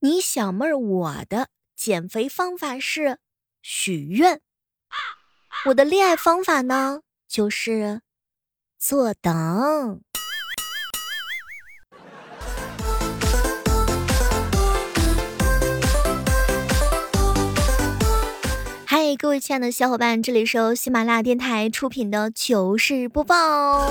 你小妹儿，我的减肥方法是许愿，我的恋爱方法呢就是坐等。嗨，各位亲爱的小伙伴，这里是由喜马拉雅电台出品的糗事播报。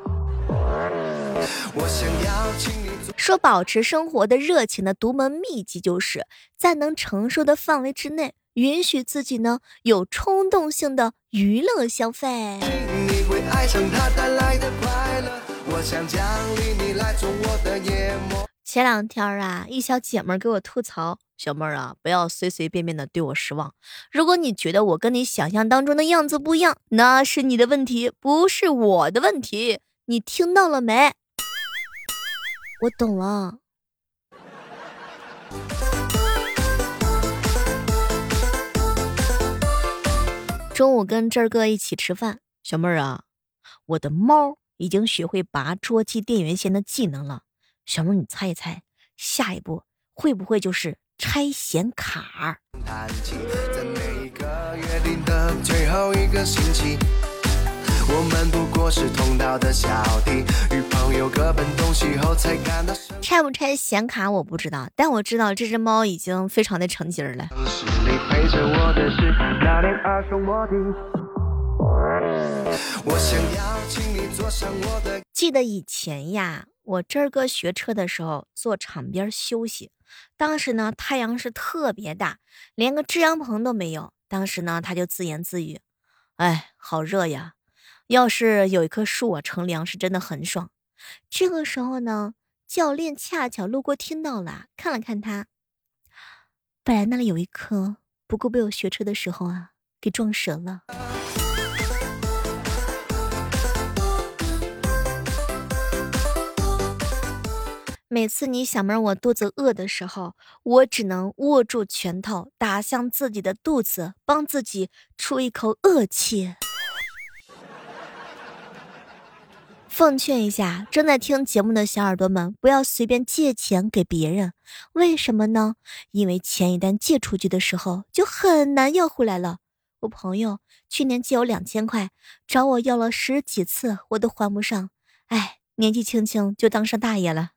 说保持生活的热情的独门秘籍，就是在能承受的范围之内，允许自己呢有冲动性的娱乐消费。前两天啊，一小姐妹给我吐槽：“小妹儿啊，不要随随便便的对我失望。如果你觉得我跟你想象当中的样子不一样，那是你的问题，不是我的问题。你听到了没？”我懂了。中午跟这儿哥一起吃饭，小妹儿啊，我的猫已经学会拔桌机电源线的技能了。小妹儿，你猜一猜，下一步会不会就是拆显卡？我们不过是同道的小弟，与朋友各奔东西后才感到。拆不拆显卡我不知道，但我知道这只猫已经非常的成精了。记得以前呀，我这儿哥学车的时候坐场边休息，当时呢太阳是特别大，连个遮阳棚都没有。当时呢他就自言自语：“哎，好热呀。”要是有一棵树啊，乘凉是真的很爽。这个时候呢，教练恰巧路过，听到了，看了看他，本来那里有一棵，不过被我学车的时候啊，给撞折了。每次你想让我肚子饿的时候，我只能握住拳头，打向自己的肚子，帮自己出一口恶气。奉劝一下正在听节目的小耳朵们，不要随便借钱给别人。为什么呢？因为钱一旦借出去的时候，就很难要回来了。我朋友去年借我两千块，找我要了十几次，我都还不上。哎，年纪轻轻就当上大爷了。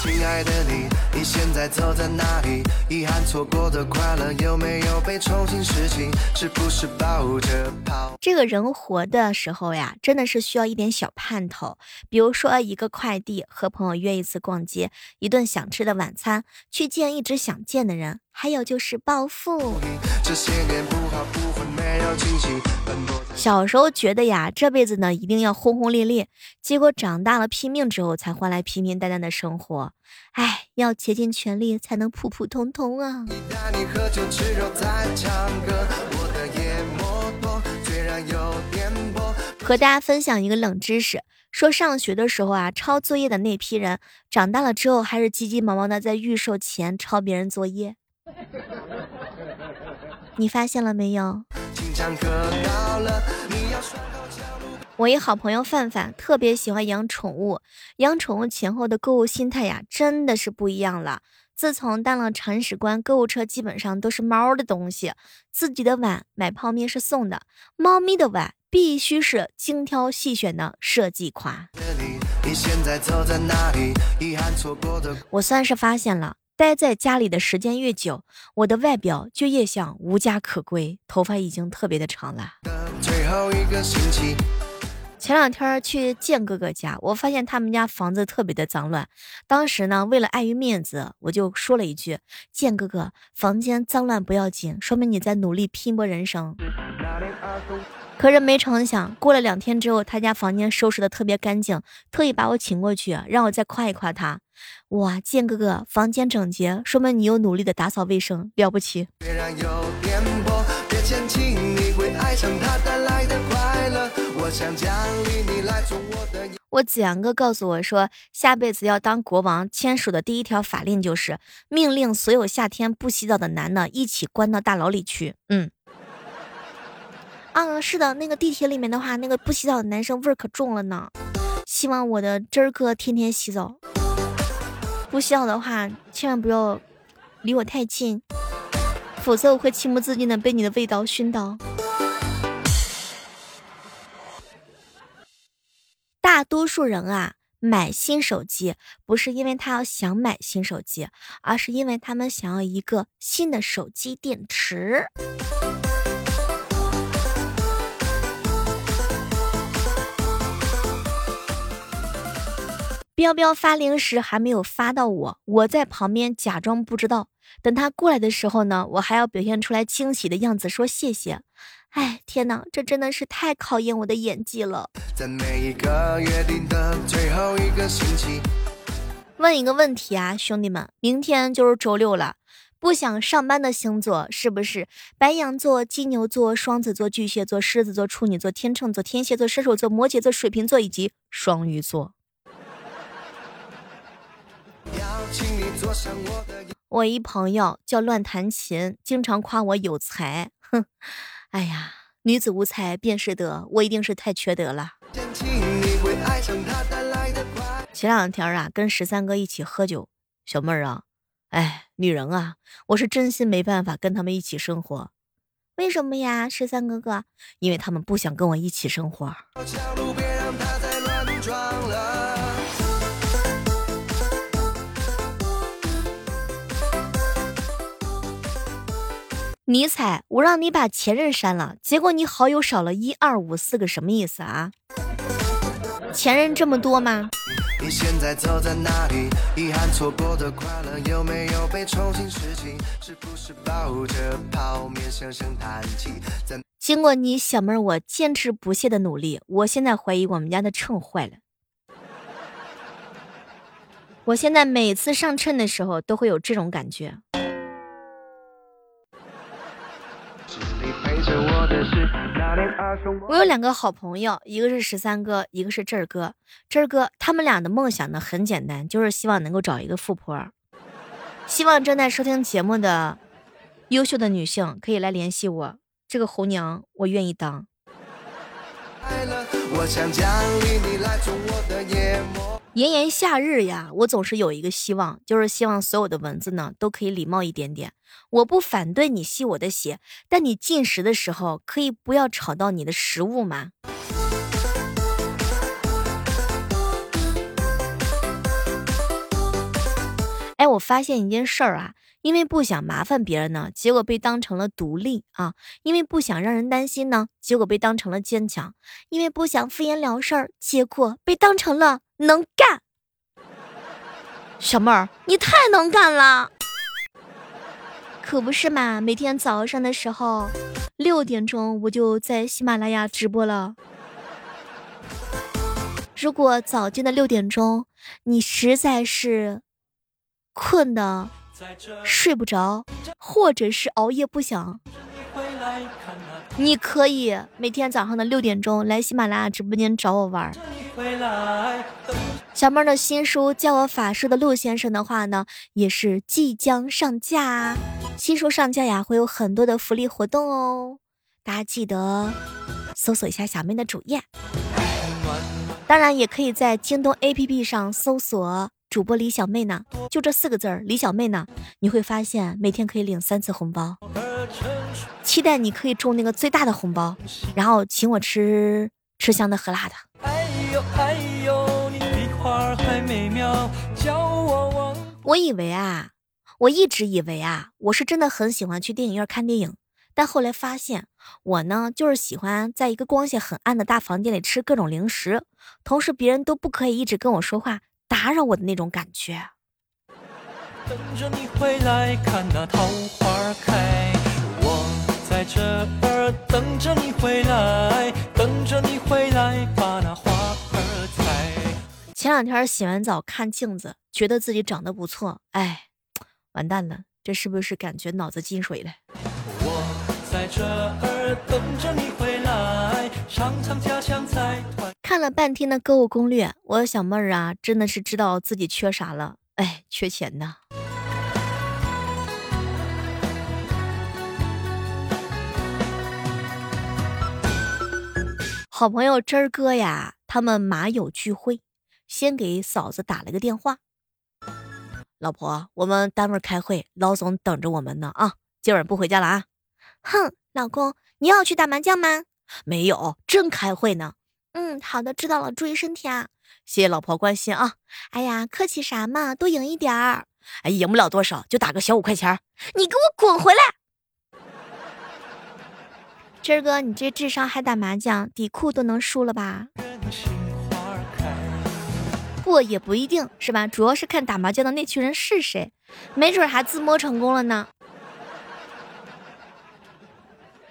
亲爱的你，你现在走在哪里？遗憾错过的快乐有没有被重新拾起？是不是抱着跑？这个人活的时候呀，真的是需要一点小盼头。比如说一个快递，和朋友约一次逛街，一顿想吃的晚餐，去见一直想见的人，还有就是暴富。这些年不好不坏没有惊喜，小时候觉得呀，这辈子呢一定要轰轰烈烈，结果长大了拼命之后才换来平平淡淡的生活。哎，要竭尽全力才能普普通通啊！和大家分享一个冷知识，说上学的时候啊，抄作业的那批人，长大了之后还是急急忙忙的在预售前抄别人作业。你发现了没有？我一好朋友范范特别喜欢养宠物，养宠物前后的购物心态呀，真的是不一样了。自从当了铲屎官，购物车基本上都是猫的东西。自己的碗买泡面是送的，猫咪的碗必须是精挑细选的设计款。我算是发现了。待在家里的时间越久，我的外表就越像无家可归。头发已经特别的长了。前两天去建哥哥家，我发现他们家房子特别的脏乱。当时呢，为了碍于面子，我就说了一句：“建哥哥，房间脏乱不要紧，说明你在努力拼搏人生。”可是没成想，过了两天之后，他家房间收拾的特别干净，特意把我请过去，让我再夸一夸他。哇，建哥哥房间整洁，说明你有努力的打扫卫生，了不起。我子阳哥告诉我说，下辈子要当国王，签署的第一条法令就是命令所有夏天不洗澡的男的一起关到大牢里去。嗯，啊，是的，那个地铁里面的话，那个不洗澡的男生味儿可重了呢。希望我的真儿哥天天洗澡，不洗澡的话，千万不要离我太近，否则我会情不自禁的被你的味道熏到。多数人啊，买新手机不是因为他要想买新手机，而是因为他们想要一个新的手机电池。彪彪发零食还没有发到我，我在旁边假装不知道。等他过来的时候呢，我还要表现出来惊喜的样子，说谢谢。哎，天哪，这真的是太考验我的演技了。问一个问题啊，兄弟们，明天就是周六了，不想上班的星座是不是白羊座、金牛座、双子座、巨蟹座、狮子座、处女座、天秤座、天蝎座、射手座、摩羯座、水瓶座以及双鱼座？我一朋友叫乱弹琴，经常夸我有才。哼，哎呀，女子无才便是德，我一定是太缺德了。前两天啊，跟十三哥一起喝酒，小妹儿啊，哎，女人啊，我是真心没办法跟他们一起生活。为什么呀，十三哥哥？因为他们不想跟我一起生活。尼采，我让你把前任删了，结果你好友少了一二五四个，什么意思啊？前任这么多吗？经过你小妹我坚持不懈的努力，我现在怀疑我们家的秤坏了。我现在每次上秤的时候都会有这种感觉。我有两个好朋友，一个是十三哥，一个是这儿哥。这儿哥他们俩的梦想呢很简单，就是希望能够找一个富婆。希望正在收听节目的优秀的女性可以来联系我，这个红娘我愿意当。炎炎夏日呀，我总是有一个希望，就是希望所有的蚊子呢都可以礼貌一点点。我不反对你吸我的血，但你进食的时候可以不要吵到你的食物吗？哎，我发现一件事儿啊，因为不想麻烦别人呢，结果被当成了独立啊；因为不想让人担心呢，结果被当成了坚强；因为不想敷衍了事儿，结果被当成了。能干，小妹儿，你太能干了，可不是嘛？每天早上的时候六点钟我就在喜马拉雅直播了。如果早间的六点钟你实在是困的睡不着，或者是熬夜不想，你可以每天早上的六点钟来喜马拉雅直播间找我玩。小妹的新书《教我法术的陆先生》的话呢，也是即将上架。新书上架呀，会有很多的福利活动哦，大家记得搜索一下小妹的主页。当然，也可以在京东 APP 上搜索主播李小妹呢，就这四个字儿，李小妹呢，你会发现每天可以领三次红包。期待你可以中那个最大的红包，然后请我吃吃香的喝辣的。我以为啊，我一直以为啊，我是真的很喜欢去电影院看电影，但后来发现，我呢就是喜欢在一个光线很暗的大房间里吃各种零食，同时别人都不可以一直跟我说话打扰我的那种感觉。等着你回来看那桃花开，我在这儿等着你回来，等着你回来把那花儿采。前前两天洗完澡看镜子，觉得自己长得不错，哎，完蛋了，这是不是感觉脑子进水了？我在这儿等着你回来，尝尝家乡菜看了半天的购物攻略，我的小妹儿啊，真的是知道自己缺啥了，哎，缺钱呐。好朋友真儿哥呀，他们马友聚会，先给嫂子打了个电话。老婆，我们单位开会，老总等着我们呢啊，今晚不回家了啊。哼，老公，你要去打麻将吗？没有，正开会呢。嗯，好的，知道了，注意身体啊。谢谢老婆关心啊。哎呀，客气啥嘛，多赢一点儿。哎，赢不了多少，就打个小五块钱。你给我滚回来！真儿哥，你这智商还打麻将，底裤都能输了吧？不，也不一定是吧？主要是看打麻将的那群人是谁，没准还自摸成功了呢。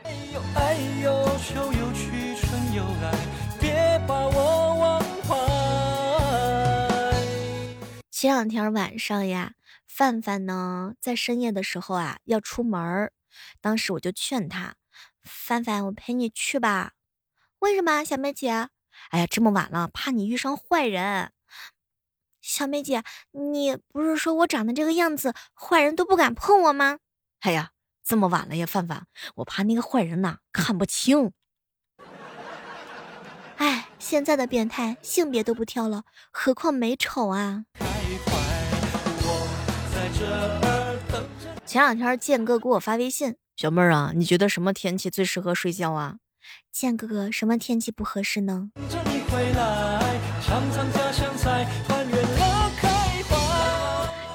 哎呦哎呦，秋又去，春又来。别把我忘前两天晚上呀，范范呢在深夜的时候啊要出门儿，当时我就劝他。范范，我陪你去吧。为什么，小妹姐？哎呀，这么晚了，怕你遇上坏人。小妹姐，你不是说我长得这个样子，坏人都不敢碰我吗？哎呀，这么晚了呀，范范，我怕那个坏人呐看不清。哎，现在的变态性别都不挑了，何况美丑啊。前两天建哥给我发微信。小妹儿啊，你觉得什么天气最适合睡觉啊？建哥哥，什么天气不合适呢？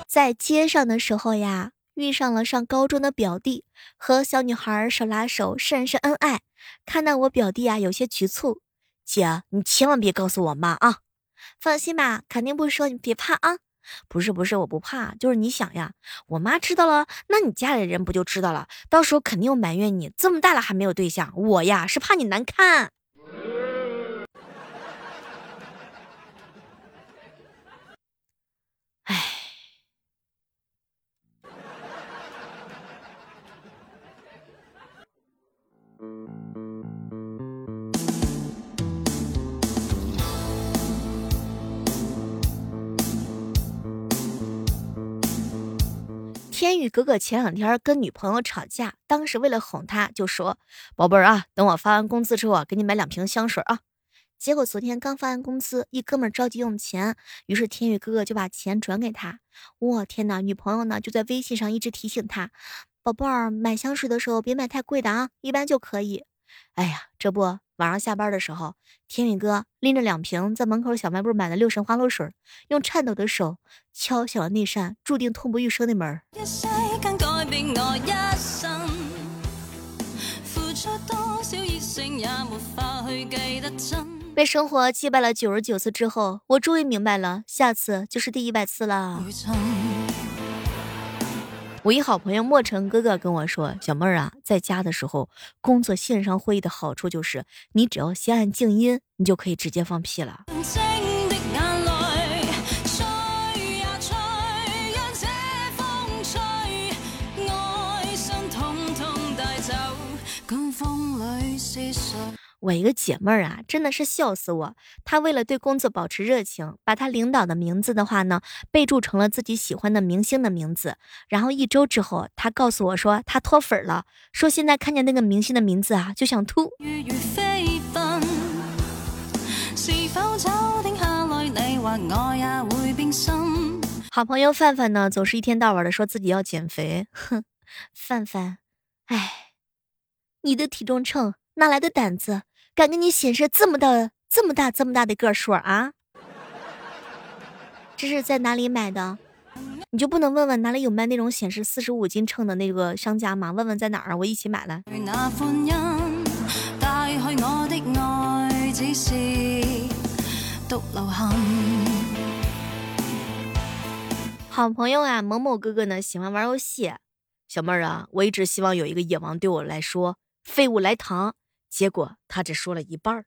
在街上的时候呀，遇上了上高中的表弟，和小女孩手拉手，甚是恩爱。看到我表弟啊，有些局促。姐，你千万别告诉我妈啊！放心吧，肯定不说，你别怕啊。不是不是，我不怕，就是你想呀，我妈知道了，那你家里人不就知道了？到时候肯定又埋怨你，这么大了还没有对象。我呀是怕你难看。天宇哥哥前两天跟女朋友吵架，当时为了哄她，就说：“宝贝儿啊，等我发完工资之后啊，给你买两瓶香水啊。”结果昨天刚发完工资，一哥们着急用钱，于是天宇哥哥就把钱转给他。我天哪，女朋友呢就在微信上一直提醒他：“宝贝儿，买香水的时候别买太贵的啊，一般就可以。”哎呀，这不。晚上下班的时候，天宇哥拎着两瓶在门口小卖部买的六神花露水，用颤抖的手敲响了那扇注定痛不欲生的门。被生活击败了九十九次之后，我终于明白了，下次就是第一百次了。我一好朋友莫成哥哥跟我说：“小妹儿啊，在家的时候工作线上会议的好处就是，你只要先按静音，你就可以直接放屁了。”我一个姐妹儿啊，真的是笑死我。她为了对工作保持热情，把她领导的名字的话呢，备注成了自己喜欢的明星的名字。然后一周之后，她告诉我说她脱粉了，说现在看见那个明星的名字啊，就想吐。好朋友范范呢，总是一天到晚的说自己要减肥。哼，范范，哎，你的体重秤。哪来的胆子，敢给你显示这么大、这么大、这么大的个数啊？这是在哪里买的？你就不能问问哪里有卖那种显示四十五斤秤的那个商家吗？问问在哪儿啊？我一起买了。好朋友啊，某某哥哥呢喜欢玩游戏。小妹儿啊，我一直希望有一个野王对我来说，废物来糖。结果他只说了一半儿。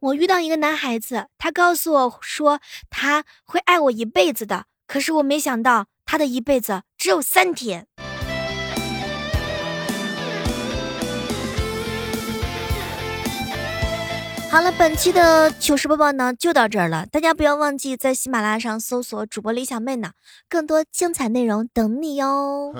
我遇到一个男孩子，他告诉我说他会爱我一辈子的，可是我没想到他的一辈子只有三天。好了，本期的糗事播报呢就到这儿了，大家不要忘记在喜马拉雅上搜索主播李小妹呢，更多精彩内容等你哟。